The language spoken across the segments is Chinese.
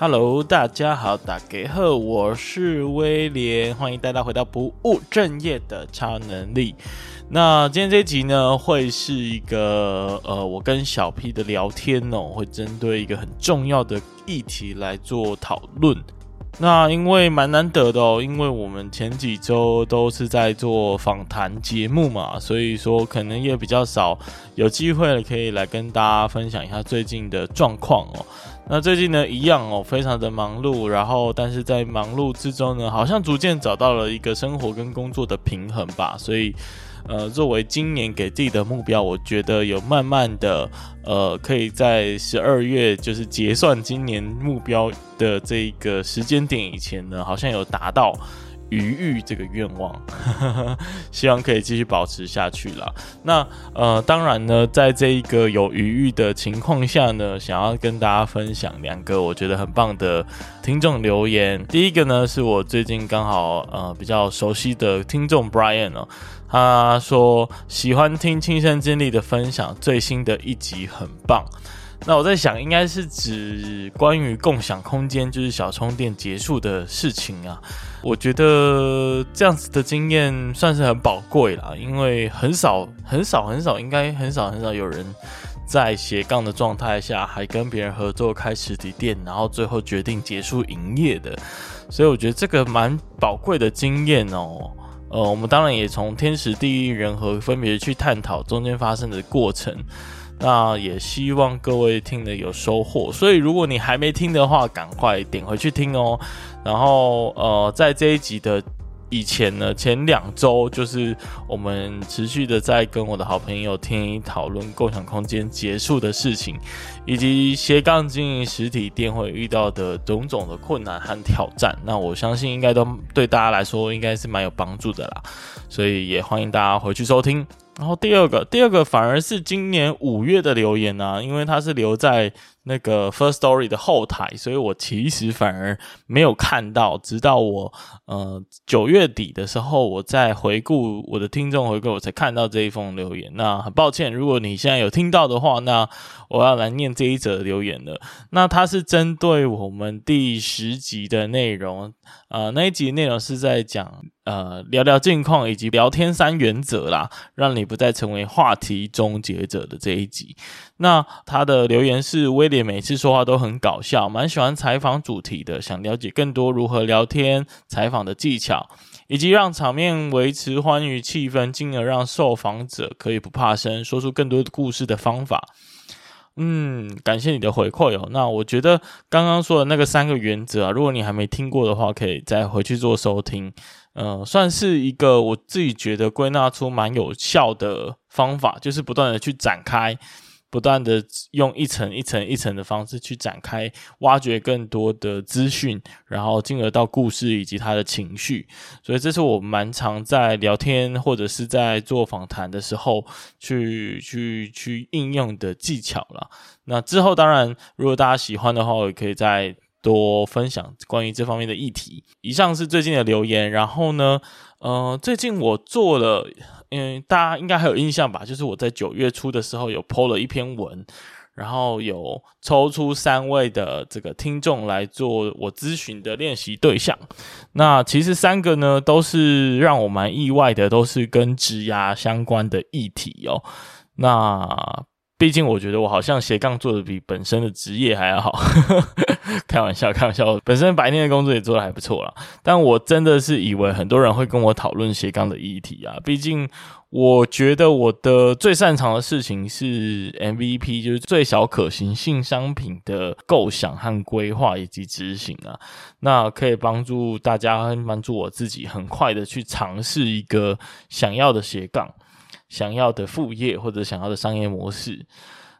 Hello，大家好，大家好，我是威廉，欢迎大家回到不务正业的超能力。那今天这一集呢，会是一个呃，我跟小 P 的聊天哦，会针对一个很重要的议题来做讨论。那因为蛮难得的哦，因为我们前几周都是在做访谈节目嘛，所以说可能也比较少有机会可以来跟大家分享一下最近的状况哦。那最近呢，一样哦，非常的忙碌，然后但是在忙碌之中呢，好像逐渐找到了一个生活跟工作的平衡吧。所以，呃，作为今年给自己的目标，我觉得有慢慢的，呃，可以在十二月就是结算今年目标的这个时间点以前呢，好像有达到。余裕这个愿望，希望可以继续保持下去啦。那呃，当然呢，在这一个有余裕的情况下呢，想要跟大家分享两个我觉得很棒的听众留言。第一个呢，是我最近刚好呃比较熟悉的听众 Brian 哦，他说喜欢听亲身经历的分享，最新的一集很棒。那我在想，应该是指关于共享空间，就是小充电结束的事情啊。我觉得这样子的经验算是很宝贵啦，因为很少、很少、很少，应该很少、很少有人在斜杠的状态下，还跟别人合作开实体店，然后最后决定结束营业的。所以我觉得这个蛮宝贵的经验哦。呃，我们当然也从天时地利人和分别去探讨中间发生的过程。那也希望各位听了有收获，所以如果你还没听的话，赶快点回去听哦。然后呃，在这一集的以前呢，前两周就是我们持续的在跟我的好朋友天一讨论共享空间结束的事情，以及斜杠经营实体店会遇到的种种的困难和挑战。那我相信应该都对大家来说应该是蛮有帮助的啦，所以也欢迎大家回去收听。然后第二个，第二个反而是今年五月的留言啊，因为它是留在那个 First Story 的后台，所以我其实反而没有看到，直到我呃九月底的时候，我在回顾我的听众回顾，我才看到这一封留言。那很抱歉，如果你现在有听到的话，那我要来念这一则留言了。那它是针对我们第十集的内容，呃，那一集内容是在讲。呃，聊聊近况以及聊天三原则啦，让你不再成为话题终结者的这一集。那他的留言是：威廉每次说话都很搞笑，蛮喜欢采访主题的，想了解更多如何聊天、采访的技巧，以及让场面维持欢愉气氛，进而让受访者可以不怕生，说出更多的故事的方法。嗯，感谢你的回馈哦。那我觉得刚刚说的那个三个原则啊，如果你还没听过的话，可以再回去做收听。呃，算是一个我自己觉得归纳出蛮有效的方法，就是不断的去展开，不断的用一层一层一层的方式去展开，挖掘更多的资讯，然后进而到故事以及他的情绪。所以这是我蛮常在聊天或者是在做访谈的时候去去去应用的技巧了。那之后当然，如果大家喜欢的话，我也可以再。多分享关于这方面的议题。以上是最近的留言，然后呢，呃，最近我做了，嗯，大家应该还有印象吧？就是我在九月初的时候有 po 了一篇文，然后有抽出三位的这个听众来做我咨询的练习对象。那其实三个呢，都是让我蛮意外的，都是跟职涯相关的议题哦。那毕竟我觉得我好像斜杠做的比本身的职业还要好，开玩笑，开玩笑，本身白天的工作也做的还不错啦。但我真的是以为很多人会跟我讨论斜杠的议题啊。毕竟我觉得我的最擅长的事情是 MVP，就是最小可行性商品的构想和规划以及执行啊。那可以帮助大家，帮助我自己，很快的去尝试一个想要的斜杠。想要的副业或者想要的商业模式，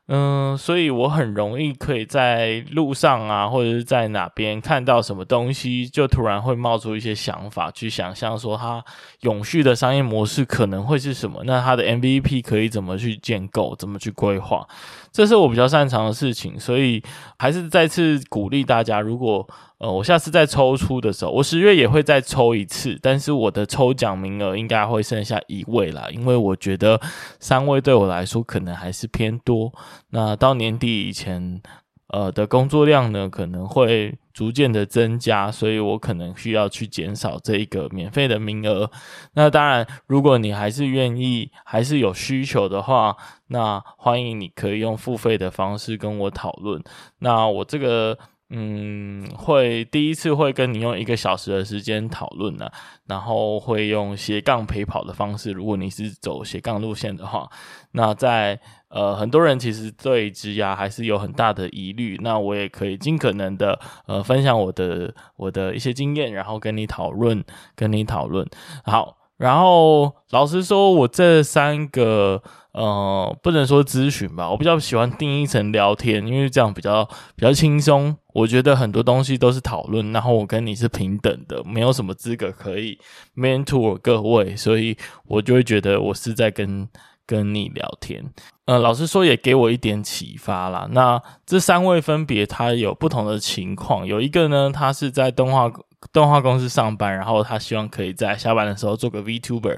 嗯，所以我很容易可以在路上啊，或者是在哪边看到什么东西，就突然会冒出一些想法，去想象说它永续的商业模式可能会是什么，那它的 MVP 可以怎么去建构，怎么去规划，这是我比较擅长的事情，所以还是再次鼓励大家，如果呃，我下次再抽出的时候，我十月也会再抽一次，但是我的抽奖名额应该会剩下一位啦，因为我觉得三位对我来说可能还是偏多。那到年底以前，呃的工作量呢，可能会逐渐的增加，所以我可能需要去减少这一个免费的名额。那当然，如果你还是愿意，还是有需求的话，那欢迎你可以用付费的方式跟我讨论。那我这个。嗯，会第一次会跟你用一个小时的时间讨论呢，然后会用斜杠陪跑的方式。如果你是走斜杠路线的话，那在呃很多人其实对职涯还是有很大的疑虑，那我也可以尽可能的呃分享我的我的一些经验，然后跟你讨论，跟你讨论。好。然后，老实说，我这三个呃，不能说咨询吧，我比较喜欢定义成聊天，因为这样比较比较轻松。我觉得很多东西都是讨论，然后我跟你是平等的，没有什么资格可以 mentor 各位，所以我就会觉得我是在跟跟你聊天。呃，老实说，也给我一点启发啦。那这三位分别他有不同的情况，有一个呢，他是在动画。动画公司上班，然后他希望可以在下班的时候做个 VTuber，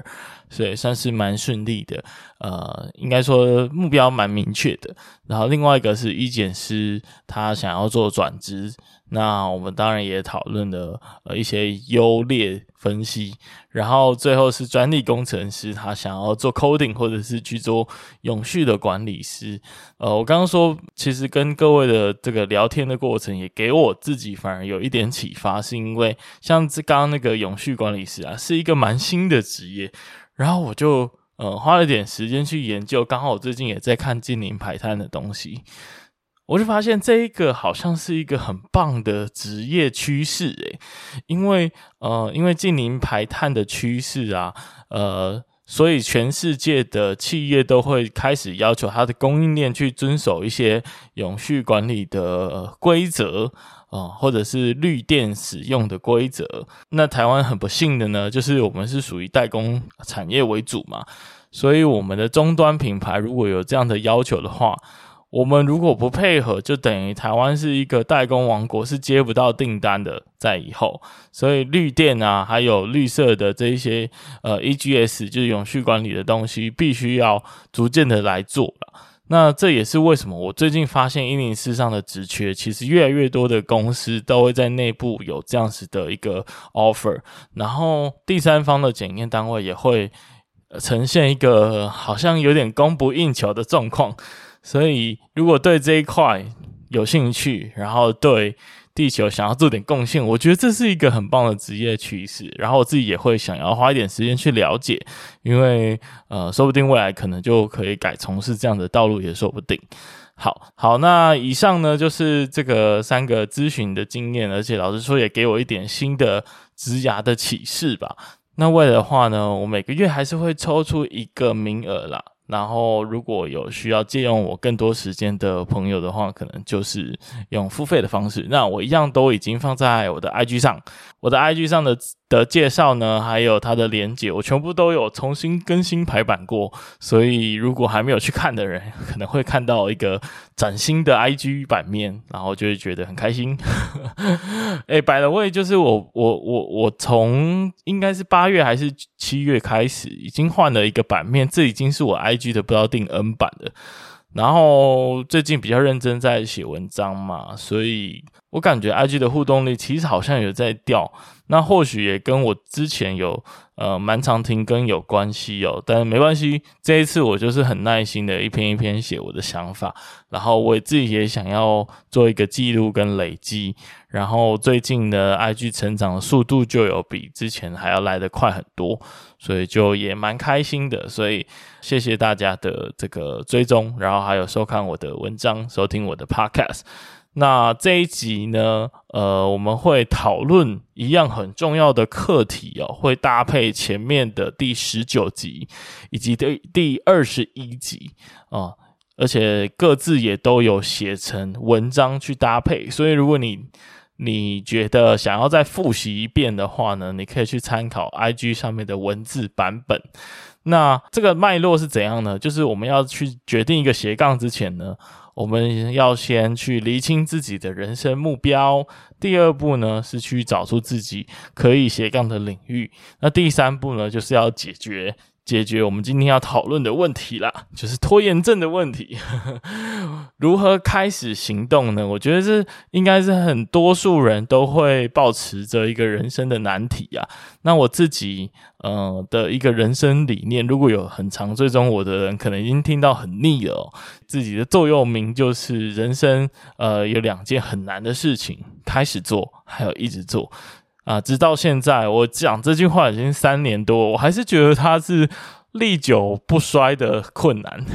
所以算是蛮顺利的。呃，应该说目标蛮明确的。然后另外一个是医检师，他想要做转职。那我们当然也讨论了呃一些优劣分析，然后最后是专利工程师，他想要做 coding 或者是去做永续的管理师。呃，我刚刚说，其实跟各位的这个聊天的过程，也给我自己反而有一点启发，是因为像这刚刚那个永续管理师啊，是一个蛮新的职业，然后我就呃花了点时间去研究，刚好我最近也在看近零排碳的东西。我就发现这一个好像是一个很棒的职业趋势诶，因为呃，因为近零排碳的趋势啊，呃，所以全世界的企业都会开始要求它的供应链去遵守一些永续管理的规则啊，或者是绿电使用的规则。那台湾很不幸的呢，就是我们是属于代工产业为主嘛，所以我们的终端品牌如果有这样的要求的话。我们如果不配合，就等于台湾是一个代工王国，是接不到订单的。在以后，所以绿电啊，还有绿色的这一些呃 EGS，就是永续管理的东西，必须要逐渐的来做了。那这也是为什么我最近发现一零四上的职缺，其实越来越多的公司都会在内部有这样子的一个 offer，然后第三方的检验单位也会呈现一个好像有点供不应求的状况。所以，如果对这一块有兴趣，然后对地球想要做点贡献，我觉得这是一个很棒的职业趋势。然后我自己也会想要花一点时间去了解，因为呃，说不定未来可能就可以改从事这样的道路，也说不定。好，好，那以上呢就是这个三个咨询的经验，而且老实说也给我一点新的职涯的启示吧。那未来的话呢，我每个月还是会抽出一个名额啦。然后，如果有需要借用我更多时间的朋友的话，可能就是用付费的方式。那我一样都已经放在我的 IG 上，我的 IG 上的。的介绍呢，还有它的连结，我全部都有重新更新排版过，所以如果还没有去看的人，可能会看到一个崭新的 IG 版面，然后就会觉得很开心。哎，by the way，就是我我我我从应该是八月还是七月开始，已经换了一个版面，这已经是我 IG 的不知道第 N 版了。然后最近比较认真在写文章嘛，所以我感觉 IG 的互动力其实好像有在掉。那或许也跟我之前有呃蛮常停更有关系哦，但是没关系，这一次我就是很耐心的一篇一篇写我的想法，然后我自己也想要做一个记录跟累积，然后最近的 IG 成长的速度就有比之前还要来得快很多，所以就也蛮开心的，所以谢谢大家的这个追踪，然后还有收看我的文章，收听我的 Podcast。那这一集呢，呃，我们会讨论一样很重要的课题哦，会搭配前面的第十九集以及第第二十一集啊，而且各自也都有写成文章去搭配，所以如果你你觉得想要再复习一遍的话呢，你可以去参考 IG 上面的文字版本。那这个脉络是怎样呢？就是我们要去决定一个斜杠之前呢，我们要先去厘清自己的人生目标。第二步呢，是去找出自己可以斜杠的领域。那第三步呢，就是要解决解决我们今天要讨论的问题啦，就是拖延症的问题。如何开始行动呢？我觉得这应该是很多数人都会抱持着一个人生的难题啊。那我自己呃的一个人生理念，如果有很长追踪我的人，可能已经听到很腻了。自己的座右铭就是：人生呃有两件很难的事情，开始做，还有一直做。啊，直到现在，我讲这句话已经三年多，我还是觉得它是历久不衰的困难，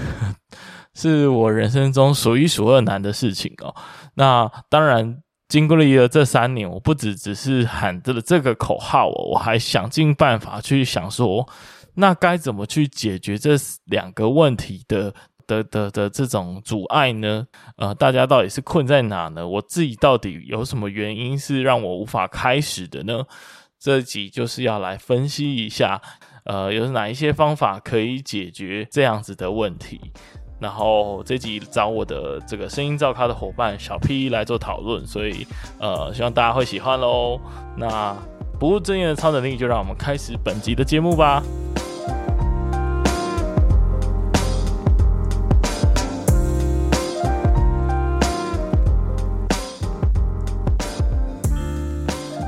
是我人生中数一数二难的事情哦。那当然，经过了这三年，我不只只是喊着这个口号哦，我还想尽办法去想说，那该怎么去解决这两个问题的。的的的这种阻碍呢？呃，大家到底是困在哪呢？我自己到底有什么原因是让我无法开始的呢？这集就是要来分析一下，呃，有哪一些方法可以解决这样子的问题。然后这集找我的这个声音造咖的伙伴小 P 来做讨论，所以呃，希望大家会喜欢喽。那不务正业的超能力，就让我们开始本集的节目吧。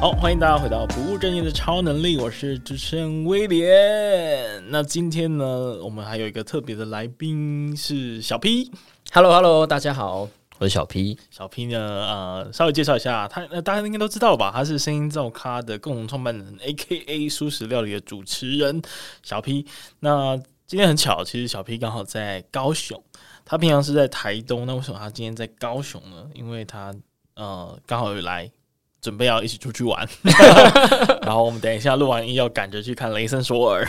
好，欢迎大家回到不务正业的超能力，我是主持人威廉。那今天呢，我们还有一个特别的来宾是小 P。Hello，Hello，大家好，我是小 P。小 P 呢，呃，稍微介绍一下，他呃，大家应该都知道吧？他是声音造咖的共同创办人，AKA 蔬食料理的主持人小 P。那今天很巧，其实小 P 刚好在高雄，他平常是在台东，那为什么他今天在高雄呢？因为他呃，刚好有来。准备要一起出去玩，然后我们等一下录完音要赶着去看《雷森索尔》，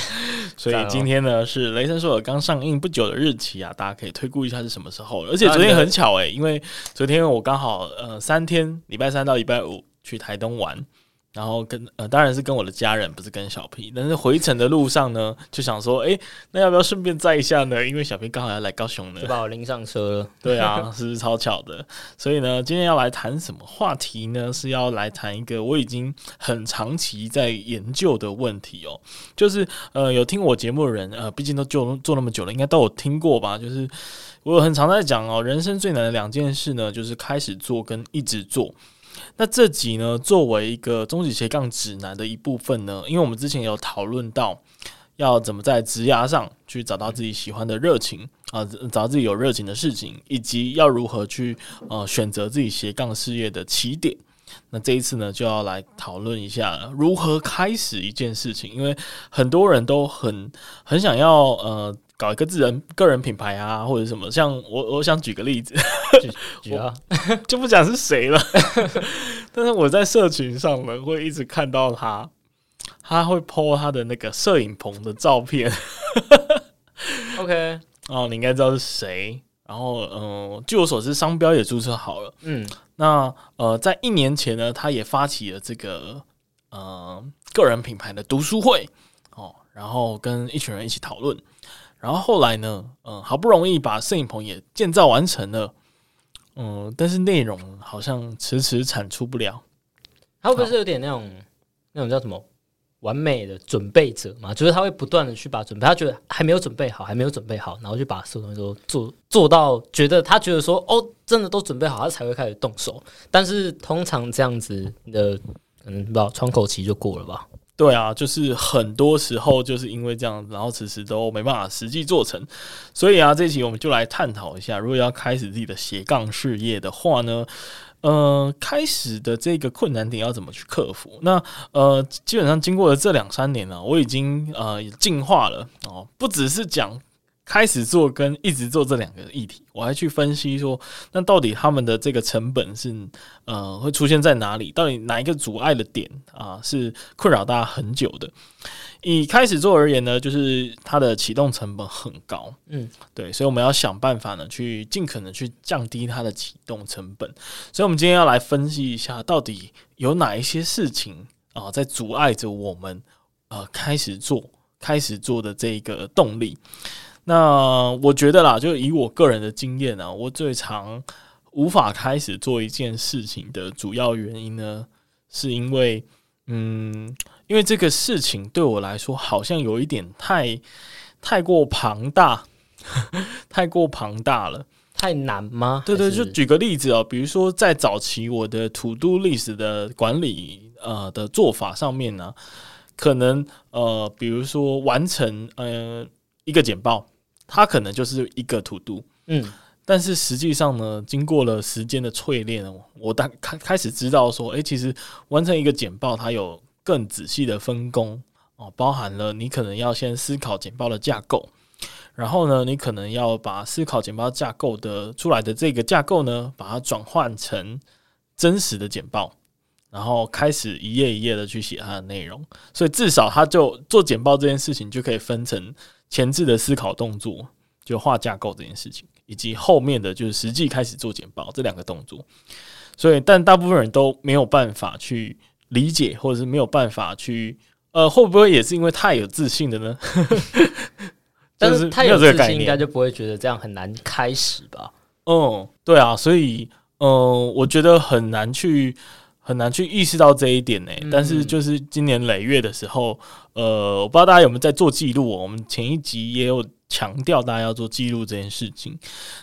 所以今天呢是《雷森索尔》刚上映不久的日期啊，大家可以推估一下是什么时候。而且昨天很巧诶、欸，因为昨天我刚好呃三天，礼拜三到礼拜五去台东玩。然后跟呃，当然是跟我的家人，不是跟小 P。但是回程的路上呢，就想说，哎，那要不要顺便载一下呢？因为小 P 刚好要来高雄呢，就把我拎上车了。对啊，是不是超巧的？所以呢，今天要来谈什么话题呢？是要来谈一个我已经很长期在研究的问题哦。就是呃，有听我节目的人，呃，毕竟都做做那么久了，应该都有听过吧？就是我很常在讲哦，人生最难的两件事呢，就是开始做跟一直做。那这集呢，作为一个终极斜杠指南的一部分呢，因为我们之前有讨论到要怎么在职涯上去找到自己喜欢的热情啊、找到自己有热情的事情，以及要如何去呃选择自己斜杠事业的起点。那这一次呢，就要来讨论一下如何开始一件事情，因为很多人都很很想要呃。搞一个自人个人品牌啊，或者什么，像我，我想举个例子，举啊，就不讲是谁了。但是我在社群上呢，会一直看到他，他会 po 他的那个摄影棚的照片。OK，哦，你应该知道是谁。然后，嗯、呃，据我所知，商标也注册好了。嗯，那呃，在一年前呢，他也发起了这个呃个人品牌的读书会哦，然后跟一群人一起讨论。然后后来呢，嗯，好不容易把摄影棚也建造完成了，嗯，但是内容好像迟迟产出不了。他不是有点那种那种叫什么完美的准备者嘛？就是他会不断的去把准备，他觉得还没有准备好，还没有准备好，然后就把所有东西都做做到，觉得他觉得说哦，真的都准备好，他才会开始动手。但是通常这样子的，可能不知道窗口期就过了吧。对啊，就是很多时候就是因为这样，然后迟迟都没办法实际做成。所以啊，这一期我们就来探讨一下，如果要开始自己的斜杠事业的话呢，呃，开始的这个困难点要怎么去克服？那呃，基本上经过了这两三年呢，我已经呃进化了哦，不只是讲。开始做跟一直做这两个议题，我还去分析说，那到底他们的这个成本是呃会出现在哪里？到底哪一个阻碍的点啊是困扰大家很久的？以开始做而言呢，就是它的启动成本很高，嗯，对，所以我们要想办法呢，去尽可能去降低它的启动成本。所以，我们今天要来分析一下，到底有哪一些事情啊在阻碍着我们呃开始做、开始做的这个动力。那我觉得啦，就以我个人的经验啊，我最常无法开始做一件事情的主要原因呢，是因为，嗯，因为这个事情对我来说好像有一点太太过庞大，太过庞大了，太难吗？对对，就举个例子哦，比如说在早期我的 To Do List 的管理呃的做法上面呢，可能呃，比如说完成呃一个简报，它可能就是一个 To Do，嗯。但是实际上呢，经过了时间的淬炼，我大开开始知道说，诶，其实完成一个简报，它有更仔细的分工哦，包含了你可能要先思考简报的架构，然后呢，你可能要把思考简报架构的出来的这个架构呢，把它转换成真实的简报，然后开始一页一页的去写它的内容，所以至少它就做简报这件事情就可以分成前置的思考动作，就画架构这件事情。以及后面的就是实际开始做简报这两个动作，所以但大部分人都没有办法去理解，或者是没有办法去呃，会不会也是因为太有自信的呢？但是太有自信，应该就不会觉得这样很难开始吧？嗯，对啊，所以嗯、呃，我觉得很难去很难去意识到这一点呢、欸。嗯、但是就是今年累月的时候，呃，我不知道大家有没有在做记录、喔，我们前一集也有。强调大家要做记录这件事情。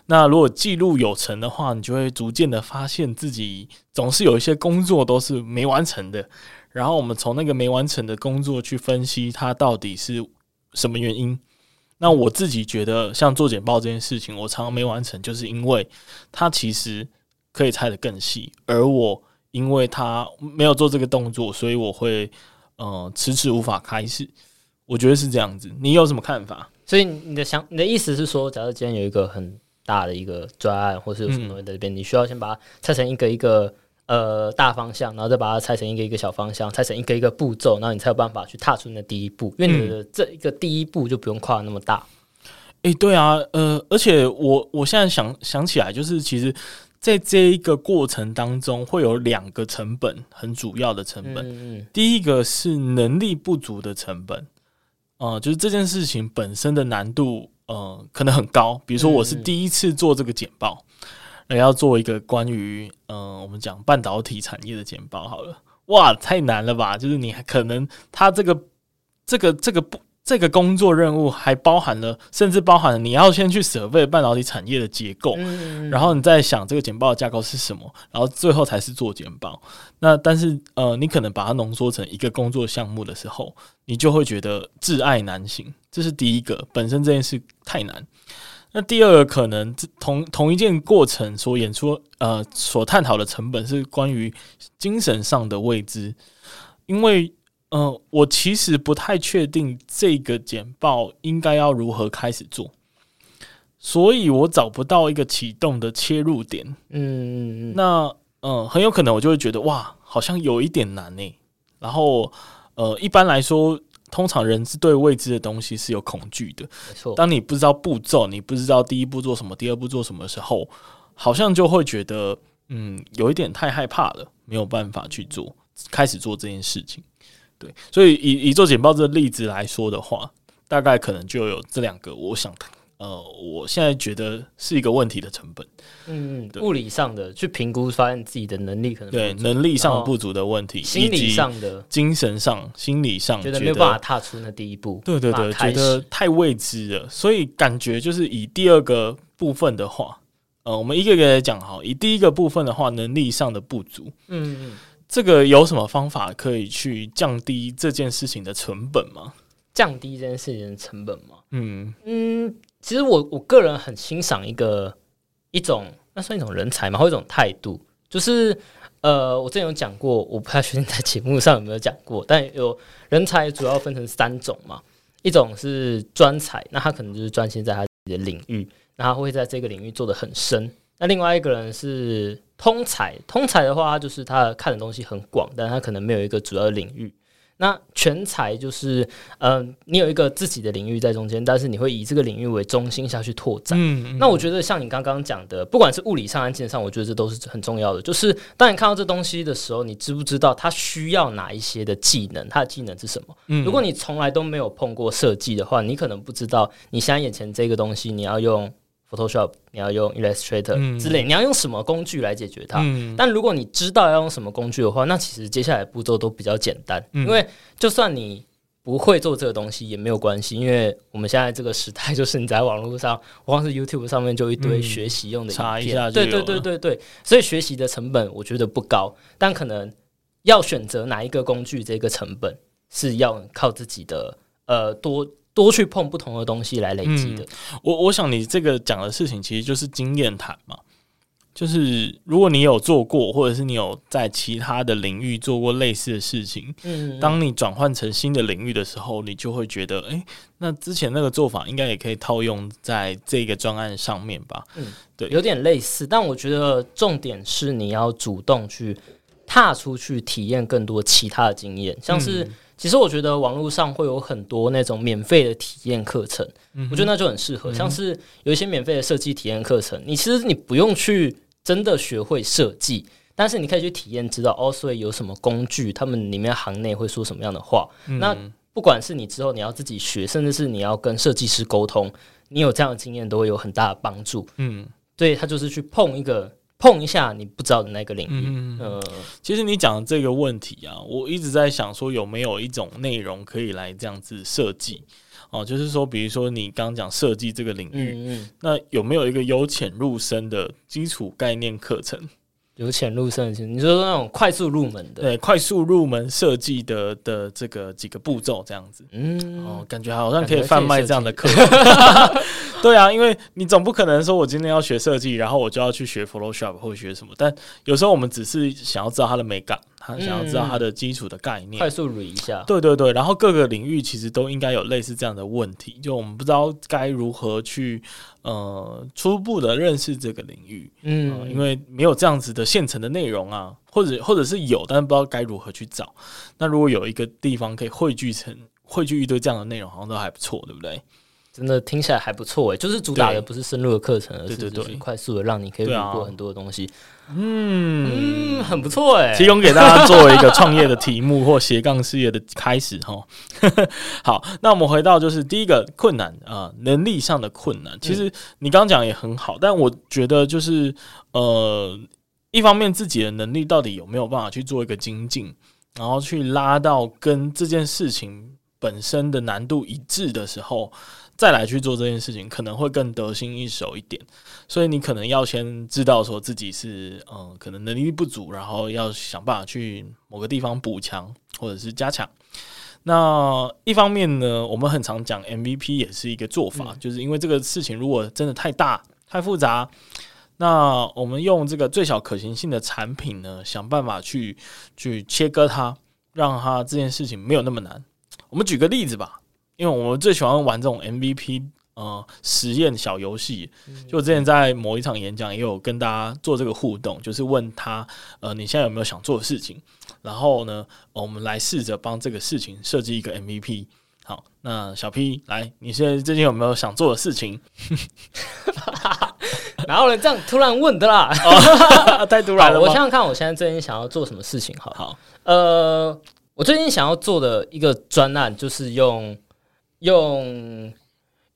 那如果记录有成的话，你就会逐渐的发现自己总是有一些工作都是没完成的。然后我们从那个没完成的工作去分析它到底是什么原因。那我自己觉得，像做简报这件事情，我常常没完成，就是因为它其实可以拆得更细，而我因为他没有做这个动作，所以我会呃迟迟无法开始。我觉得是这样子。你有什么看法？所以你的想，你的意思是说，假设今天有一个很大的一个专案，或是有什么东西在这边，嗯、你需要先把它拆成一个一个呃大方向，然后再把它拆成一个一个小方向，拆成一个一个步骤，然后你才有办法去踏出你的第一步。因为你的这一个第一步就不用跨那么大。诶、嗯欸，对啊，呃，而且我我现在想想起来，就是其实在这一个过程当中，会有两个成本，很主要的成本。嗯嗯，第一个是能力不足的成本。呃，就是这件事情本身的难度，呃，可能很高。比如说，我是第一次做这个简报，嗯、要做一个关于，呃，我们讲半导体产业的简报，好了，哇，太难了吧？就是你可能，他这个，这个，这个不。这个工作任务还包含了，甚至包含了你要先去 survey 半导体产业的结构，嗯、然后你再想这个简报的架构是什么，然后最后才是做简报。那但是呃，你可能把它浓缩成一个工作项目的时候，你就会觉得挚爱难行。这是第一个，本身这件事太难。那第二个可能同同一件过程所演出呃所探讨的成本是关于精神上的未知，因为。嗯、呃，我其实不太确定这个简报应该要如何开始做，所以我找不到一个启动的切入点。嗯嗯嗯。那嗯、呃，很有可能我就会觉得哇，好像有一点难呢。然后呃，一般来说，通常人是对未知的东西是有恐惧的。没错。当你不知道步骤，你不知道第一步做什么，第二步做什么的时候，好像就会觉得嗯，有一点太害怕了，没有办法去做，开始做这件事情。对，所以以以做简报这个例子来说的话，大概可能就有这两个，我想，呃，我现在觉得是一个问题的成本。嗯，对物理上的去评估，发现自己的能力可能对能力上不足的问题，心理上的、精神上、心理上觉得没有办法踏出那第一步。对对对，觉得太未知了，所以感觉就是以第二个部分的话，呃，我们一个一个来讲哈。以第一个部分的话，能力上的不足，嗯嗯。这个有什么方法可以去降低这件事情的成本吗？降低这件事情的成本吗？嗯嗯，其实我我个人很欣赏一个一种，那算一种人才嘛，或一种态度，就是呃，我之前有讲过，我不太确定在节目上有没有讲过，但有人才主要分成三种嘛，一种是专才，那他可能就是专心在他自己的领域，那他会在这个领域做得很深。那另外一个人是通才，通才的话，就是他看的东西很广，但他可能没有一个主要的领域。那全才就是，嗯、呃，你有一个自己的领域在中间，但是你会以这个领域为中心下去拓展。嗯，嗯，那我觉得像你刚刚讲的，不管是物理上、案件上，我觉得这都是很重要的。就是当你看到这东西的时候，你知不知道它需要哪一些的技能？它的技能是什么？嗯，如果你从来都没有碰过设计的话，你可能不知道你现在眼前这个东西你要用。Photoshop，你要用 Illustrator、嗯、之类，你要用什么工具来解决它？嗯、但如果你知道要用什么工具的话，那其实接下来步骤都比较简单。嗯、因为就算你不会做这个东西也没有关系，因为我们现在这个时代就是你在网络上，光是 YouTube 上面就一堆学习用的影片，查一下，对对对对对，所以学习的成本我觉得不高，但可能要选择哪一个工具，这个成本是要靠自己的呃多多去碰不同的东西来累积的。嗯、我我想你这个讲的事情其实就是经验谈嘛。就是如果你有做过，或者是你有在其他的领域做过类似的事情，嗯，当你转换成新的领域的时候，你就会觉得，哎、欸，那之前那个做法应该也可以套用在这个专案上面吧？嗯，对，有点类似，但我觉得重点是你要主动去踏出去体验更多其他的经验，像是。嗯其实我觉得网络上会有很多那种免费的体验课程，嗯、我觉得那就很适合。嗯、像是有一些免费的设计体验课程，你其实你不用去真的学会设计，但是你可以去体验，知道哦，所以有什么工具，他们里面行内会说什么样的话。嗯、那不管是你之后你要自己学，甚至是你要跟设计师沟通，你有这样的经验都会有很大的帮助。嗯，对，他就是去碰一个。碰一下你不知道的那个领域。嗯，呃，其实你讲的这个问题啊，我一直在想说有没有一种内容可以来这样子设计哦，就是说，比如说你刚刚讲设计这个领域，嗯嗯，那有没有一个由浅入深的基础概念课程？由浅入深，你说那种快速入门的，对，快速入门设计的的这个几个步骤这样子，嗯，哦，感觉好像可以贩卖这样的 课。对啊，因为你总不可能说我今天要学设计，然后我就要去学 Photoshop 或学什么，但有时候我们只是想要知道它的美感。他想要知道它的基础的概念，快速捋一下。对对对，然后各个领域其实都应该有类似这样的问题，就我们不知道该如何去呃初步的认识这个领域，嗯、呃，因为没有这样子的现成的内容啊，或者或者是有，但是不知道该如何去找。那如果有一个地方可以汇聚成汇聚一堆这样的内容，好像都还不错，对不对？真的听起来还不错诶，就是主打的不是深入的课程，而是就是快速的让你可以读过很多的东西。嗯嗯，很不错诶，提供给大家作为一个创业的题目或斜杠事业的开始哈。好，那我们回到就是第一个困难啊、呃，能力上的困难。其实你刚刚讲也很好，但我觉得就是呃，一方面自己的能力到底有没有办法去做一个精进，然后去拉到跟这件事情本身的难度一致的时候。再来去做这件事情，可能会更得心应手一点。所以你可能要先知道说自己是嗯，可能能力不足，然后要想办法去某个地方补强或者是加强。那一方面呢，我们很常讲 MVP 也是一个做法，就是因为这个事情如果真的太大太复杂，那我们用这个最小可行性的产品呢，想办法去去切割它，让它这件事情没有那么难。我们举个例子吧。因为我们最喜欢玩这种 MVP 呃实验小游戏，就我之前在某一场演讲也有跟大家做这个互动，就是问他呃你现在有没有想做的事情，然后呢我们来试着帮这个事情设计一个 MVP。好，那小 P 来，你现在最近有没有想做的事情？然后呢这样突然问的啦，太突然了。我想想看，我现在最近想要做什么事情？好，好，呃，我最近想要做的一个专案就是用。用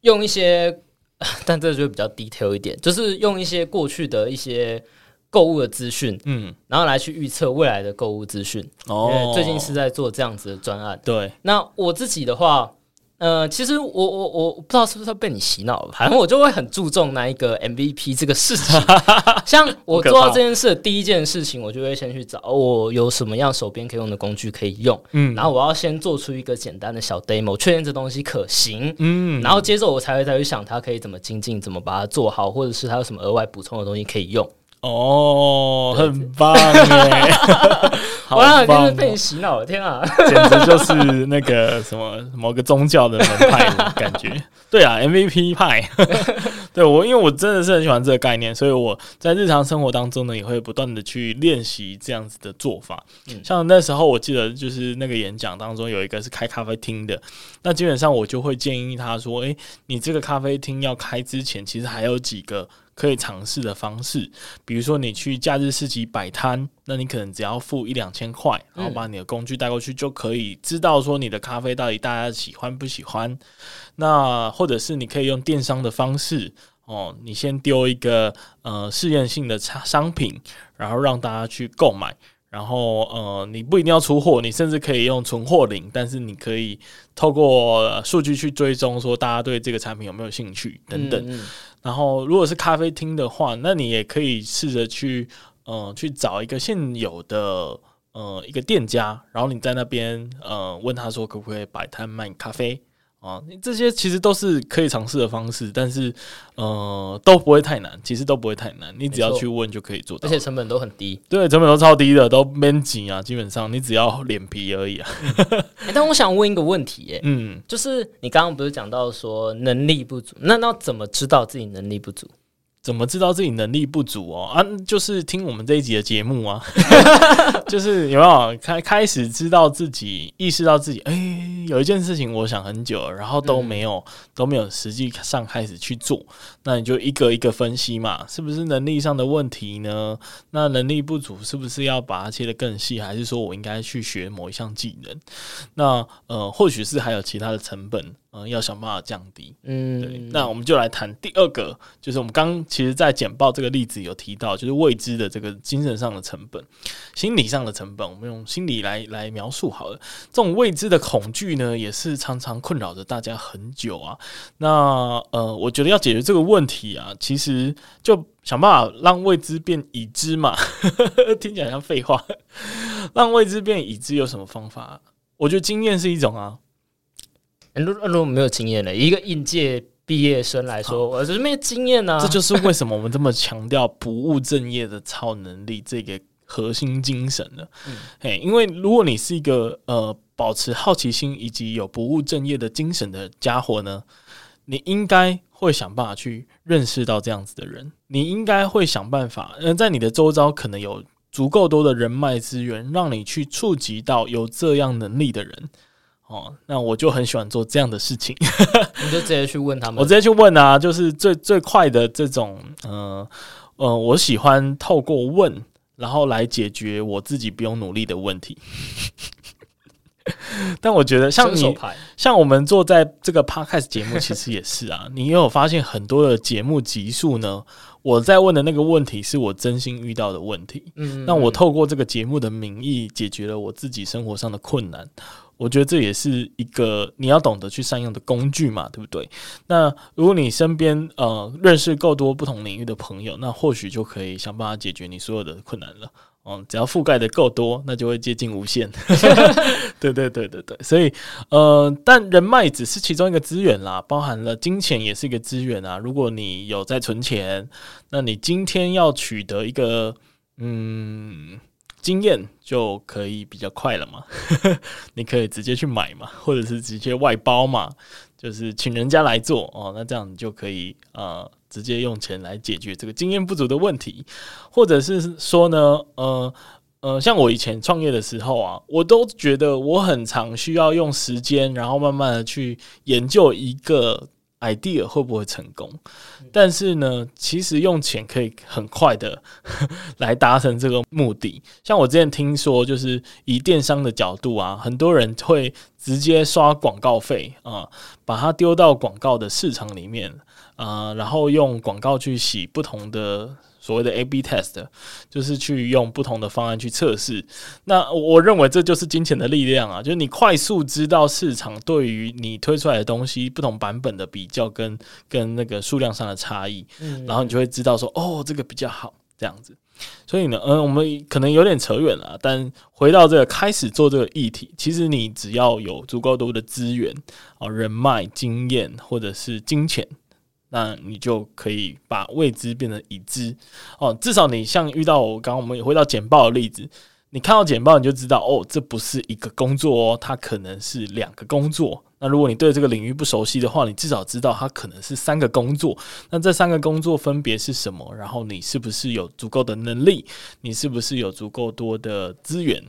用一些，但这就比较 detail 一点，就是用一些过去的一些购物的资讯，嗯，然后来去预测未来的购物资讯。哦，因为最近是在做这样子的专案。对，那我自己的话。呃，其实我我我不知道是不是被你洗脑了，反正我就会很注重那一个 MVP 这个事情。像我做到这件事的第一件事情，我就会先去找我有什么样手边可以用的工具可以用，嗯，然后我要先做出一个简单的小 demo，确认这东西可行，嗯，然后接着我才会再去想它可以怎么精进，怎么把它做好，或者是它有什么额外补充的东西可以用。哦，很棒耶！好棒，真是被你洗脑了，天啊，简直就是那个什么某个宗教的门派的感觉。对啊，MVP 派，对我，因为我真的是很喜欢这个概念，所以我在日常生活当中呢，也会不断的去练习这样子的做法。嗯，像那时候我记得就是那个演讲当中有一个是开咖啡厅的，那基本上我就会建议他说：“诶，你这个咖啡厅要开之前，其实还有几个。”可以尝试的方式，比如说你去假日市集摆摊，那你可能只要付一两千块，然后把你的工具带过去，就可以知道说你的咖啡到底大家喜欢不喜欢。那或者是你可以用电商的方式哦，你先丢一个呃试验性的产商品，然后让大家去购买。然后，呃，你不一定要出货，你甚至可以用存货领，但是你可以透过数据去追踪，说大家对这个产品有没有兴趣等等。嗯嗯。然后，如果是咖啡厅的话，那你也可以试着去，嗯，去找一个现有的，呃，一个店家，然后你在那边，呃，问他说可不可以摆摊卖咖啡。啊，这些其实都是可以尝试的方式，但是呃都不会太难，其实都不会太难，你只要去问就可以做到，而且成本都很低，对，成本都超低的，都没紧啊，基本上你只要脸皮而已啊。欸、但我想问一个问题、欸，嗯，就是你刚刚不是讲到说能力不足，那那怎么知道自己能力不足？怎么知道自己能力不足哦？啊，就是听我们这一集的节目啊，就是有没有开开始知道自己意识到自己，哎、欸，有一件事情我想很久，然后都没有、嗯、都没有实际上开始去做，那你就一个一个分析嘛，是不是能力上的问题呢？那能力不足是不是要把它切得更细，还是说我应该去学某一项技能？那呃，或许是还有其他的成本。嗯，要想办法降低。嗯，对，那我们就来谈第二个，就是我们刚其实，在简报这个例子有提到，就是未知的这个精神上的成本、心理上的成本。我们用心理来来描述好了。这种未知的恐惧呢，也是常常困扰着大家很久啊。那呃，我觉得要解决这个问题啊，其实就想办法让未知变已知嘛。听起来像废话。让未知变已知有什么方法？我觉得经验是一种啊。如如果没有经验的一个应届毕业生来说，我是没有经验啊。这就是为什么我们这么强调不务正业的超能力这个核心精神呢？嗯，因为如果你是一个呃保持好奇心以及有不务正业的精神的家伙呢，你应该会想办法去认识到这样子的人，你应该会想办法，嗯，在你的周遭可能有足够多的人脉资源，让你去触及到有这样能力的人。哦，那我就很喜欢做这样的事情，你就直接去问他们。我直接去问啊，就是最最快的这种，呃呃，我喜欢透过问，然后来解决我自己不用努力的问题。但我觉得像你，像我们坐在这个 podcast 节目，其实也是啊。你有发现很多的节目集数呢？我在问的那个问题是我真心遇到的问题。嗯，那我透过这个节目的名义，解决了我自己生活上的困难。我觉得这也是一个你要懂得去善用的工具嘛，对不对？那如果你身边呃认识够多不同领域的朋友，那或许就可以想办法解决你所有的困难了。嗯，只要覆盖的够多，那就会接近无限。对对对对对，所以呃，但人脉只是其中一个资源啦，包含了金钱也是一个资源啊。如果你有在存钱，那你今天要取得一个嗯。经验就可以比较快了嘛，你可以直接去买嘛，或者是直接外包嘛，就是请人家来做哦，那这样你就可以呃直接用钱来解决这个经验不足的问题，或者是说呢，呃呃，像我以前创业的时候啊，我都觉得我很常需要用时间，然后慢慢的去研究一个。Idea 会不会成功？但是呢，其实用钱可以很快的 来达成这个目的。像我之前听说，就是以电商的角度啊，很多人会直接刷广告费啊，把它丢到广告的市场里面啊，然后用广告去洗不同的。所谓的 A/B test 就是去用不同的方案去测试。那我认为这就是金钱的力量啊！就是你快速知道市场对于你推出来的东西不同版本的比较跟跟那个数量上的差异，然后你就会知道说哦，这个比较好这样子。所以呢，嗯，我们可能有点扯远了，但回到这个开始做这个议题，其实你只要有足够多的资源啊、人脉、经验或者是金钱。那你就可以把未知变成已知哦，至少你像遇到我刚刚我们也回到简报的例子，你看到简报你就知道哦，这不是一个工作哦，它可能是两个工作。那如果你对这个领域不熟悉的话，你至少知道它可能是三个工作。那这三个工作分别是什么？然后你是不是有足够的能力？你是不是有足够多的资源？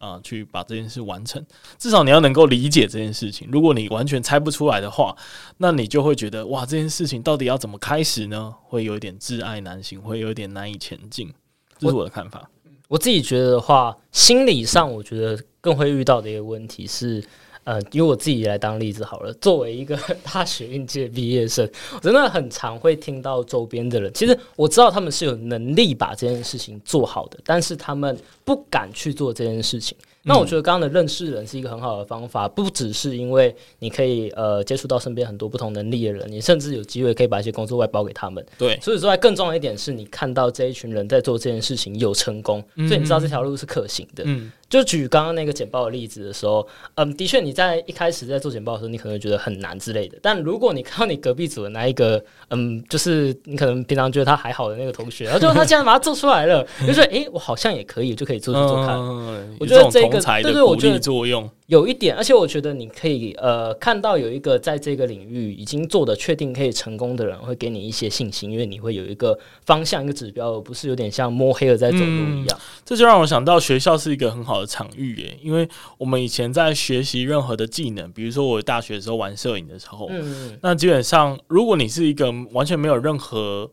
啊，去把这件事完成，至少你要能够理解这件事情。如果你完全猜不出来的话，那你就会觉得哇，这件事情到底要怎么开始呢？会有一点挚爱难行，会有一点难以前进。这是我的看法。我，我自己觉得的话，心理上我觉得更会遇到的一个问题是，呃，以我自己来当例子好了。作为一个 大学应届毕业生，我真的很常会听到周边的人，其实我知道他们是有能力把这件事情做好的，但是他们不敢去做这件事情。那我觉得刚刚的认识人是一个很好的方法，不只是因为你可以呃接触到身边很多不同能力的人，你甚至有机会可以把一些工作外包给他们。对，所以说更重要一点是你看到这一群人在做这件事情有成功，所以你知道这条路是可行的。嗯。就举刚刚那个简报的例子的时候，嗯，的确你在一开始在做简报的时候，你可能觉得很难之类的。但如果你看到你隔壁组的那一个，嗯，就是你可能平常觉得他还好的那个同学，然后就他竟然把它做出来了，就说，诶，我好像也可以，就可以做做做看。嗯、我觉得这个对对，我觉得作用有一点，而且我觉得你可以呃看到有一个在这个领域已经做的确定可以成功的人，会给你一些信心，因为你会有一个方向、一个指标，而不是有点像摸黑的在走路一样。嗯、这就让我想到学校是一个很好的场域耶。因为我们以前在学习任何的技能，比如说我大学的时候玩摄影的时候，嗯，那基本上如果你是一个完全没有任何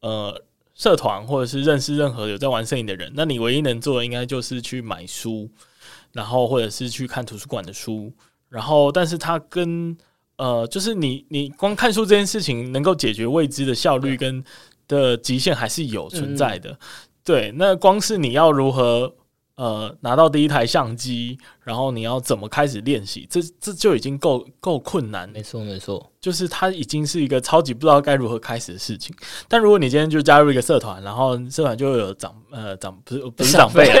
呃社团或者是认识任何有在玩摄影的人，那你唯一能做的应该就是去买书，然后或者是去看图书馆的书，然后但是它跟呃就是你你光看书这件事情能够解决未知的效率跟的极限还是有存在的，嗯、对，那光是你要如何。呃，拿到第一台相机，然后你要怎么开始练习？这这就已经够够困难。没错，没错，就是它已经是一个超级不知道该如何开始的事情。但如果你今天就加入一个社团，然后社团就有长呃长不是不是长辈了。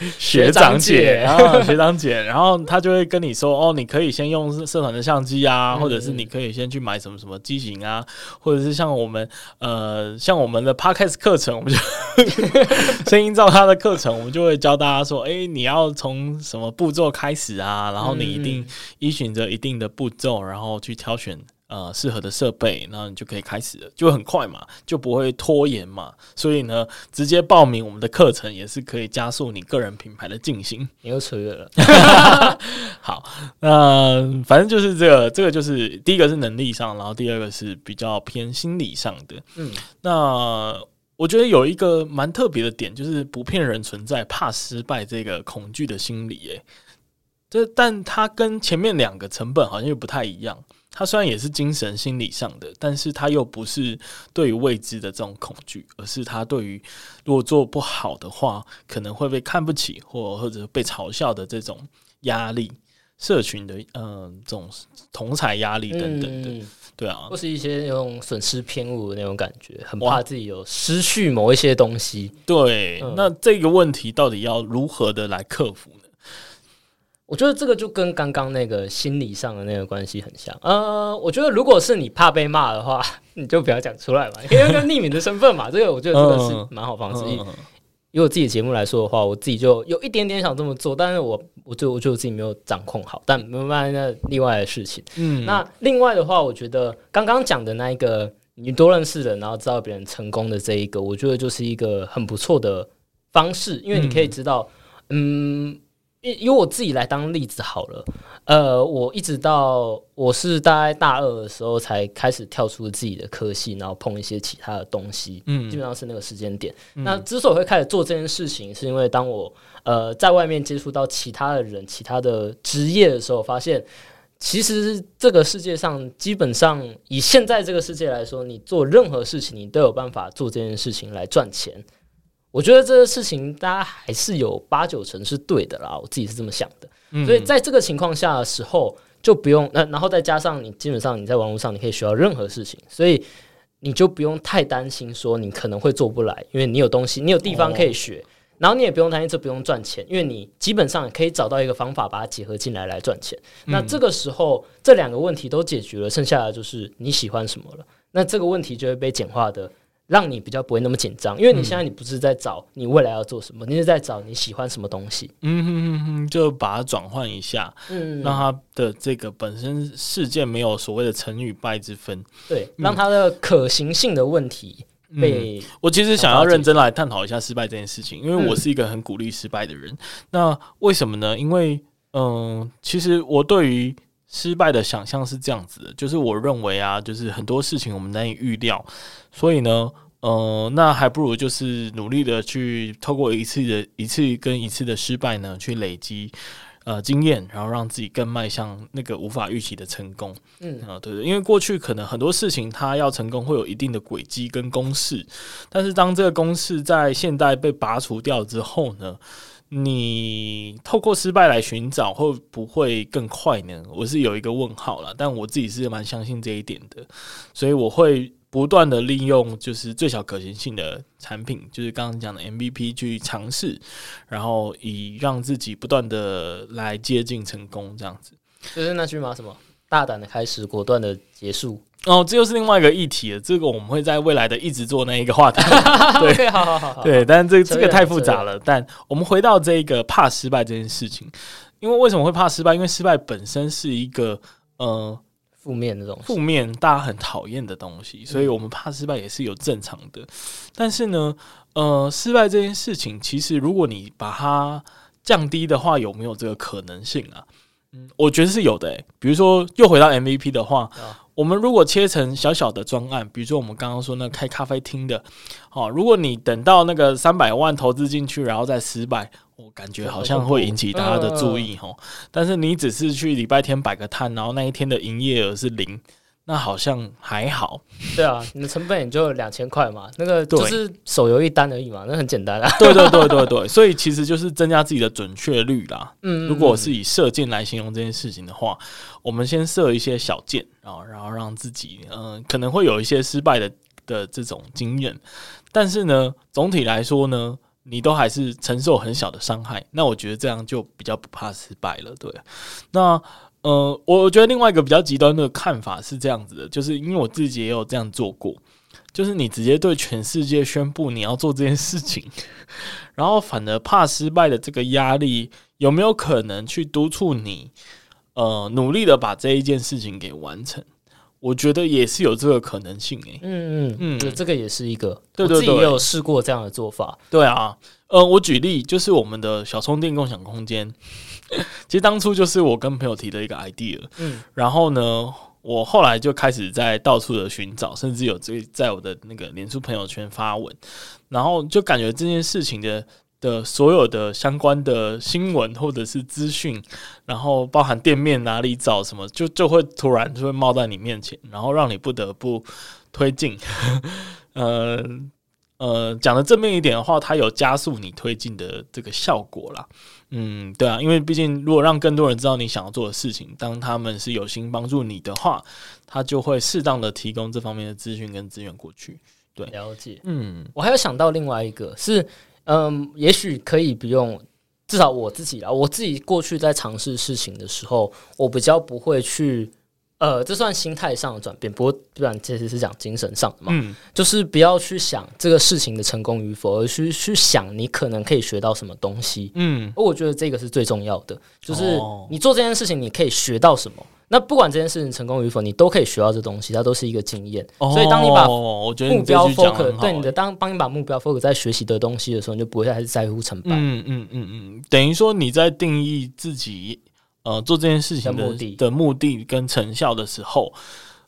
学长姐，然后学长姐，然后他就会跟你说：“哦，你可以先用社团的相机啊，或者是你可以先去买什么什么机型啊，或者是像我们呃，像我们的 Podcast 课程，我们就 声音照他的课程，我们就会教大家说：哎，你要从什么步骤开始啊？然后你一定依循着一定的步骤，然后去挑选。”呃，适合的设备，然后你就可以开始了，就很快嘛，就不会拖延嘛。所以呢，直接报名我们的课程也是可以加速你个人品牌的进行。你又扯远了。好，那反正就是这个，这个就是第一个是能力上，然后第二个是比较偏心理上的。嗯，那我觉得有一个蛮特别的点，就是不骗人存在怕失败这个恐惧的心理。诶，这但它跟前面两个成本好像又不太一样。它虽然也是精神心理上的，但是它又不是对于未知的这种恐惧，而是他对于如果做不好的话，可能会被看不起或或者被嘲笑的这种压力，社群的嗯、呃、这种同才压力等等的，嗯、对啊，或是一些那种损失偏误的那种感觉，很怕自己有失去某一些东西。对，嗯、那这个问题到底要如何的来克服？我觉得这个就跟刚刚那个心理上的那个关系很像。呃，我觉得如果是你怕被骂的话，你就不要讲出来嘛，因为一个匿名的身份嘛。这个我觉得这个是蛮好方式。以以我自己的节目来说的话，我自己就有一点点想这么做，但是我我就我觉得我自己没有掌控好，但没办法，那另外的事情。嗯，那另外的话，我觉得刚刚讲的那一个你多认识人，然后知道别人成功的这一个，我觉得就是一个很不错的方式，因为你可以知道，嗯。嗯以以我自己来当例子好了，呃，我一直到我是大概大二的时候才开始跳出自己的科系，然后碰一些其他的东西，嗯，基本上是那个时间点。嗯、那之所以会开始做这件事情，是因为当我呃在外面接触到其他的人、其他的职业的时候，发现其实这个世界上基本上以现在这个世界来说，你做任何事情，你都有办法做这件事情来赚钱。我觉得这个事情大家还是有八九成是对的啦，我自己是这么想的。嗯、所以在这个情况下的时候，就不用那，然后再加上你基本上你在网络上你可以学到任何事情，所以你就不用太担心说你可能会做不来，因为你有东西，你有地方可以学，哦、然后你也不用担心这不用赚钱，因为你基本上可以找到一个方法把它结合进来来赚钱。嗯、那这个时候这两个问题都解决了，剩下的就是你喜欢什么了，那这个问题就会被简化的。让你比较不会那么紧张，因为你现在你不是在找你未来要做什么，嗯、你是在找你喜欢什么东西。嗯哼哼哼，就把它转换一下，嗯，让它的这个本身事件没有所谓的成与败之分。对，让它的可行性的问题被、嗯。我其实想要认真来探讨一下失败这件事情，因为我是一个很鼓励失败的人。嗯、那为什么呢？因为嗯、呃，其实我对于失败的想象是这样子的，就是我认为啊，就是很多事情我们难以预料，所以呢，呃，那还不如就是努力的去透过一次的一次跟一次的失败呢，去累积，呃经验，然后让自己更迈向那个无法预期的成功。嗯啊，对对，因为过去可能很多事情它要成功会有一定的轨迹跟公式，但是当这个公式在现代被拔除掉之后呢，你透过失败来寻找会不会更快呢？我是有一个问号啦，但我自己是蛮相信这一点的，所以我会不断的利用就是最小可行性的产品，就是刚刚讲的 MVP 去尝试，然后以让自己不断的来接近成功，这样子。就是那句嘛，什么大胆的开始，果断的结束。哦，这又是另外一个议题了。这个我们会在未来的一直做那一个话题。对，okay, 好好好好，对，但这这个太复杂了。但我们回到这个怕失败这件事情，因为为什么会怕失败？因为失败本身是一个呃负面的东西，负面大家很讨厌的东西，所以我们怕失败也是有正常的。但是呢，呃，失败这件事情，其实如果你把它降低的话，有没有这个可能性啊？嗯，我觉得是有的、欸。比如说，又回到 MVP 的话。啊我们如果切成小小的专案，比如说我们刚刚说那开咖啡厅的，哦，如果你等到那个三百万投资进去，然后再失败，我感觉好像会引起大家的注意哦。但是你只是去礼拜天摆个摊，然后那一天的营业额是零。那好像还好，对啊，你的成本也就两千块嘛，那个就是手游一单而已嘛，那很简单啊。对对对对对，所以其实就是增加自己的准确率啦。嗯，如果是以射箭来形容这件事情的话，我们先射一些小箭，然后然后让自己嗯、呃、可能会有一些失败的的这种经验，但是呢，总体来说呢，你都还是承受很小的伤害。那我觉得这样就比较不怕失败了。对，那。呃，我觉得另外一个比较极端的看法是这样子的，就是因为我自己也有这样做过，就是你直接对全世界宣布你要做这件事情，然后反而怕失败的这个压力，有没有可能去督促你，呃，努力的把这一件事情给完成？我觉得也是有这个可能性诶、欸。嗯嗯嗯，这个也是一个，对对对，我自己也有试过这样的做法。对啊，呃，我举例就是我们的小充电共享空间。其实当初就是我跟朋友提的一个 idea，嗯，然后呢，我后来就开始在到处的寻找，甚至有这在我的那个脸书朋友圈发文，然后就感觉这件事情的的所有的相关的新闻或者是资讯，然后包含店面哪里找什么，就就会突然就会冒在你面前，然后让你不得不推进，呃呃，讲的正面一点的话，它有加速你推进的这个效果啦。嗯，对啊，因为毕竟如果让更多人知道你想要做的事情，当他们是有心帮助你的话，他就会适当的提供这方面的资讯跟资源过去。对，了解。嗯，我还有想到另外一个是，嗯，也许可以不用，至少我自己啊，我自己过去在尝试事情的时候，我比较不会去。呃，这算心态上的转变，不过不然其实是讲精神上的嘛。嗯，就是不要去想这个事情的成功与否，而去去想你可能可以学到什么东西。嗯，而我觉得这个是最重要的，就是你做这件事情你可以学到什么。哦、那不管这件事情成功与否，你都可以学到这东西，它都是一个经验。哦、所以当你把目标 focus 对你的当帮你把目标 focus 在学习的东西的时候，你就不会再在乎成败。嗯嗯嗯嗯，等于说你在定义自己。呃，做这件事情的目的的目的跟成效的时候，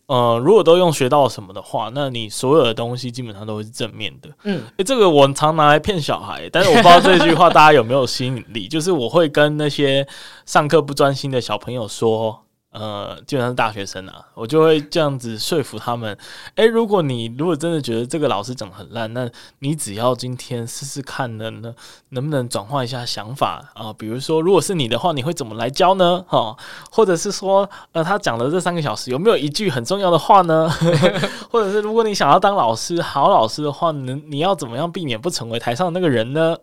呃，如果都用学到什么的话，那你所有的东西基本上都会是正面的。嗯，诶、欸，这个我常拿来骗小孩，但是我不知道这句话大家有没有吸引力。就是我会跟那些上课不专心的小朋友说。呃，基本上是大学生啊，我就会这样子说服他们。诶，如果你如果真的觉得这个老师讲的很烂，那你只要今天试试看呢，能能不能转换一下想法啊？比如说，如果是你的话，你会怎么来教呢？哈，或者是说，呃，他讲的这三个小时有没有一句很重要的话呢？或者是如果你想要当老师，好老师的话，能你要怎么样避免不成为台上的那个人呢？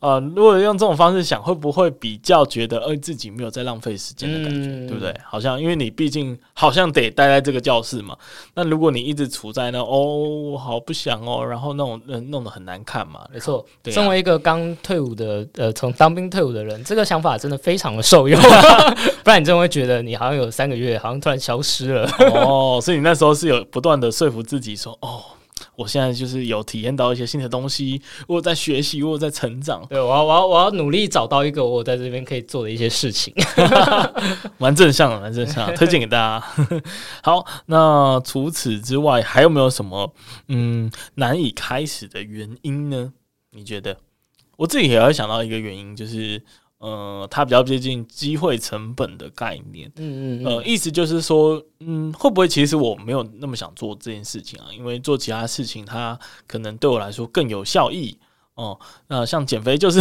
呃，如果用这种方式想，会不会比较觉得，呃，自己没有在浪费时间的感觉，嗯、对不对？好像因为你毕竟好像得待在这个教室嘛。那如果你一直处在那，哦，好不想哦，然后那种弄得很难看嘛。没错，对啊、身为一个刚退伍的，呃，从当兵退伍的人，这个想法真的非常的受用。不然你真的会觉得你好像有三个月，好像突然消失了。哦，所以你那时候是有不断的说服自己说，哦。我现在就是有体验到一些新的东西，我在学习，我在成长。对，我要，我要，我要努力找到一个我在这边可以做的一些事情，蛮正向的，蛮正向的，推荐给大家。好，那除此之外，还有没有什么嗯难以开始的原因呢？你觉得？我自己也要想到一个原因，就是呃，它比较接近机会成本的概念。嗯嗯，嗯呃，意思就是说，嗯，会不会其实我没有那么想做这件事情啊？因为做其他事情，它可能对我来说更有效益。哦，那像减肥就是，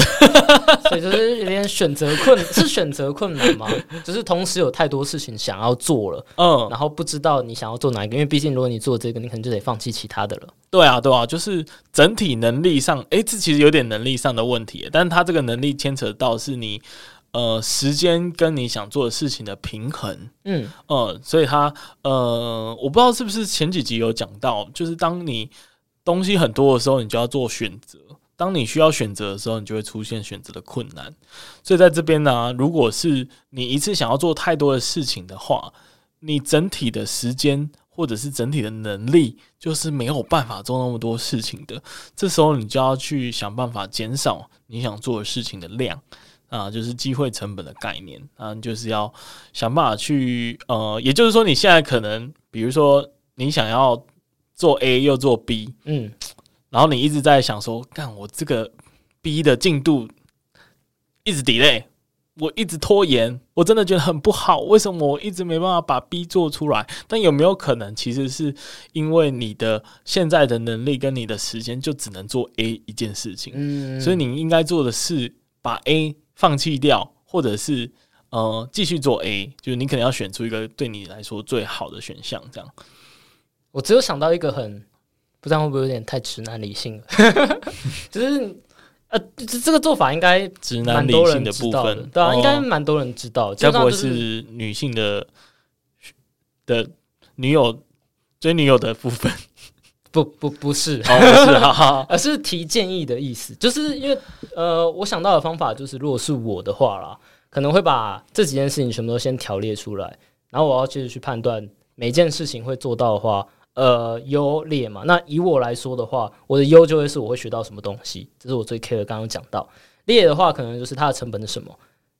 所以就是有点选择困，是选择困难吗？就是同时有太多事情想要做了，嗯，然后不知道你想要做哪一个，因为毕竟如果你做这个，你可能就得放弃其他的了。对啊，对啊，就是整体能力上，诶，这其实有点能力上的问题，但是他这个能力牵扯到是你呃时间跟你想做的事情的平衡，嗯，呃，所以他呃，我不知道是不是前几集有讲到，就是当你东西很多的时候，你就要做选择。当你需要选择的时候，你就会出现选择的困难。所以在这边呢，如果是你一次想要做太多的事情的话，你整体的时间或者是整体的能力，就是没有办法做那么多事情的。这时候你就要去想办法减少你想做的事情的量啊，就是机会成本的概念啊，就是要想办法去呃，也就是说，你现在可能，比如说你想要做 A 又做 B，嗯。然后你一直在想说，干我这个 B 的进度一直 delay，我一直拖延，我真的觉得很不好。为什么我一直没办法把 B 做出来？但有没有可能，其实是因为你的现在的能力跟你的时间就只能做 A 一件事情？嗯，所以你应该做的是把 A 放弃掉，或者是呃继续做 A，就是你可能要选出一个对你来说最好的选项。这样，我只有想到一个很。不知道会不会有点太直男理性了？就是呃，这这个做法应该直男理性的部分，对啊，应该蛮多人知道。该不会是女性的的女友追女友的部分？不不不是，哦、不是，而是提建议的意思。就是因为呃，我想到的方法就是，如果是我的话啦，可能会把这几件事情全部都先条列出来，然后我要接着去判断每件事情会做到的话。呃，优劣嘛，那以我来说的话，我的优就会是我会学到什么东西，这是我最 care 的。刚刚讲到劣的话，可能就是它的成本是什么。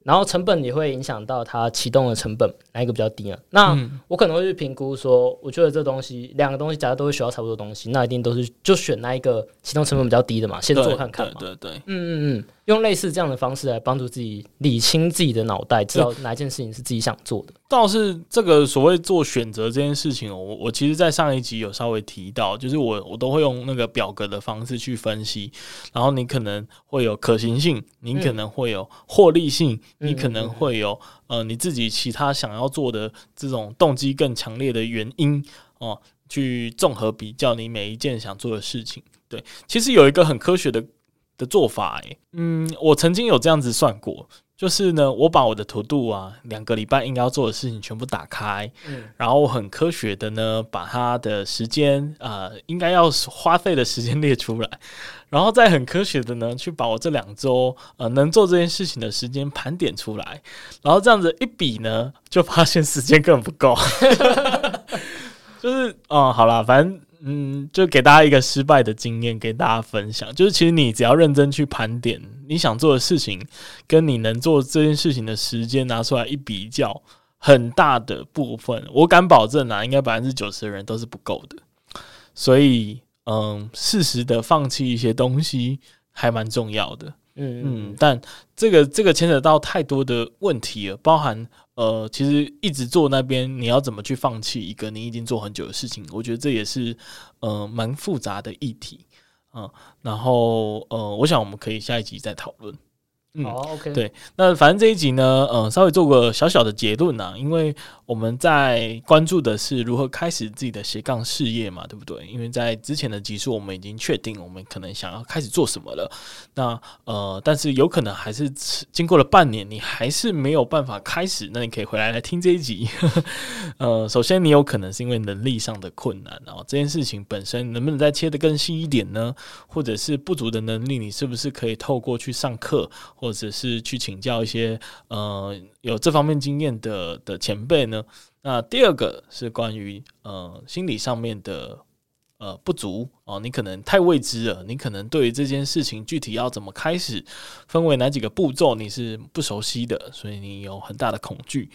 然后成本也会影响到它启动的成本，哪一个比较低呢？那我可能会去评估说，我觉得这东西两个东西，假如都会学到差不多东西，那一定都是就选那一个启动成本比较低的嘛，先做看看嘛。对对对，嗯嗯嗯，用类似这样的方式来帮助自己理清自己的脑袋，知道哪一件事情是自己想做的。倒是这个所谓做选择这件事情，我我其实，在上一集有稍微提到，就是我我都会用那个表格的方式去分析，然后你可能会有可行性，你可能会有获利性，你可能会有呃你自己其他想要做的这种动机更强烈的原因哦，去综合比较你每一件想做的事情。对，其实有一个很科学的的做法，诶，嗯，我曾经有这样子算过。就是呢，我把我的 To Do 啊，两个礼拜应该要做的事情全部打开，嗯，然后我很科学的呢，把它的时间啊、呃，应该要花费的时间列出来，然后再很科学的呢，去把我这两周呃能做这件事情的时间盘点出来，然后这样子一比呢，就发现时间根本不够，就是哦、嗯，好啦，反正。嗯，就给大家一个失败的经验，给大家分享。就是其实你只要认真去盘点你想做的事情，跟你能做这件事情的时间拿出来一比较，很大的部分，我敢保证啊，应该百分之九十的人都是不够的。所以，嗯，适时的放弃一些东西还蛮重要的。嗯嗯，但这个这个牵扯到太多的问题了，包含。呃，其实一直做那边，你要怎么去放弃一个你已经做很久的事情？我觉得这也是呃蛮复杂的议题嗯、然后呃，我想我们可以下一集再讨论。嗯、好，OK，对，那反正这一集呢，嗯、呃，稍微做个小小的结论呐、啊，因为我们在关注的是如何开始自己的斜杠事业嘛，对不对？因为在之前的集数，我们已经确定我们可能想要开始做什么了。那呃，但是有可能还是经过了半年，你还是没有办法开始，那你可以回来来听这一集。呃，首先你有可能是因为能力上的困难，然后这件事情本身能不能再切得更细一点呢？或者是不足的能力，你是不是可以透过去上课或或者是去请教一些呃有这方面经验的的前辈呢？那第二个是关于呃心理上面的呃不足哦，你可能太未知了，你可能对于这件事情具体要怎么开始，分为哪几个步骤你是不熟悉的，所以你有很大的恐惧。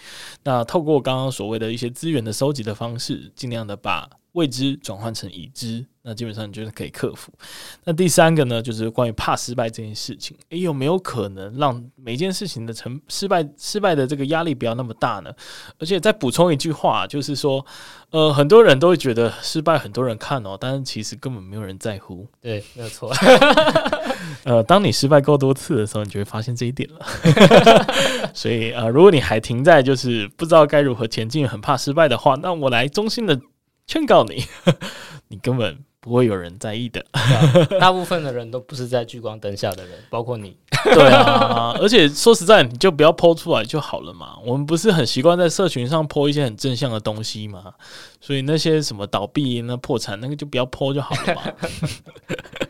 那透过刚刚所谓的一些资源的收集的方式，尽量的把未知转换成已知，那基本上你就是可以克服。那第三个呢，就是关于怕失败这件事情，诶，有没有可能让每件事情的成失败失败的这个压力不要那么大呢？而且再补充一句话，就是说，呃，很多人都会觉得失败很多人看哦，但是其实根本没有人在乎。对，没有错。呃，当你失败够多次的时候，你就会发现这一点了。所以呃，如果你还停在就是不知道该如何前进，很怕失败的话，那我来衷心的。劝告你，你根本不会有人在意的。大部分的人都不是在聚光灯下的人，包括你。对啊，而且说实在，你就不要 po 出来就好了嘛。我们不是很习惯在社群上 po 一些很正向的东西吗？所以那些什么倒闭、那破产，那个就不要泼就好了嘛。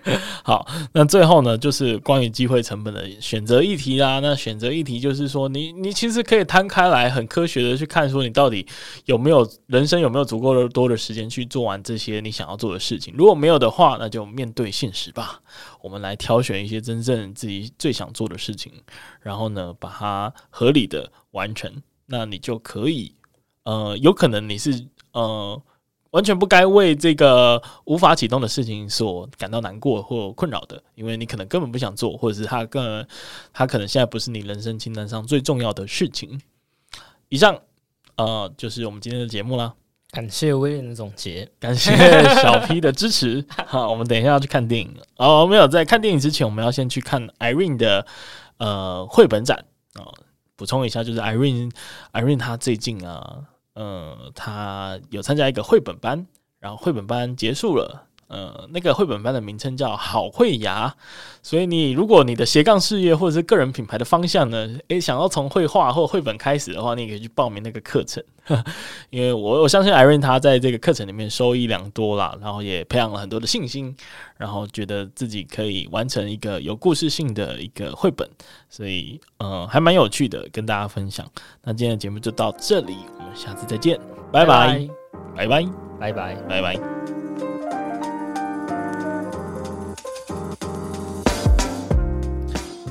好，那最后呢，就是关于机会成本的选择议题啦。那选择议题就是说，你你其实可以摊开来，很科学的去看，说你到底有没有人生有没有足够的多的时间去做完这些你想要做的事情。如果没有的话，那就面对现实吧。我们来挑选一些真正自己最想做的事情，然后呢，把它合理的完成。那你就可以，呃，有可能你是呃。完全不该为这个无法启动的事情所感到难过或困扰的，因为你可能根本不想做，或者是他更他可能现在不是你人生清单上最重要的事情。以上，呃，就是我们今天的节目啦。感谢威廉的总结，感谢小 P 的支持。好，我们等一下要去看电影哦。没有在看电影之前，我们要先去看 Irene 的呃绘本展啊。呃，补充一下，就是 Irene Irene 她最近啊。嗯，他有参加一个绘本班，然后绘本班结束了。呃，那个绘本班的名称叫好绘芽，所以你如果你的斜杠事业或者是个人品牌的方向呢，诶，想要从绘画或绘本开始的话，你也可以去报名那个课程，因为我我相信 Irene 他在这个课程里面收益良多啦，然后也培养了很多的信心，然后觉得自己可以完成一个有故事性的一个绘本，所以呃还蛮有趣的，跟大家分享。那今天的节目就到这里，我们下次再见，拜拜，拜拜，拜拜，拜拜。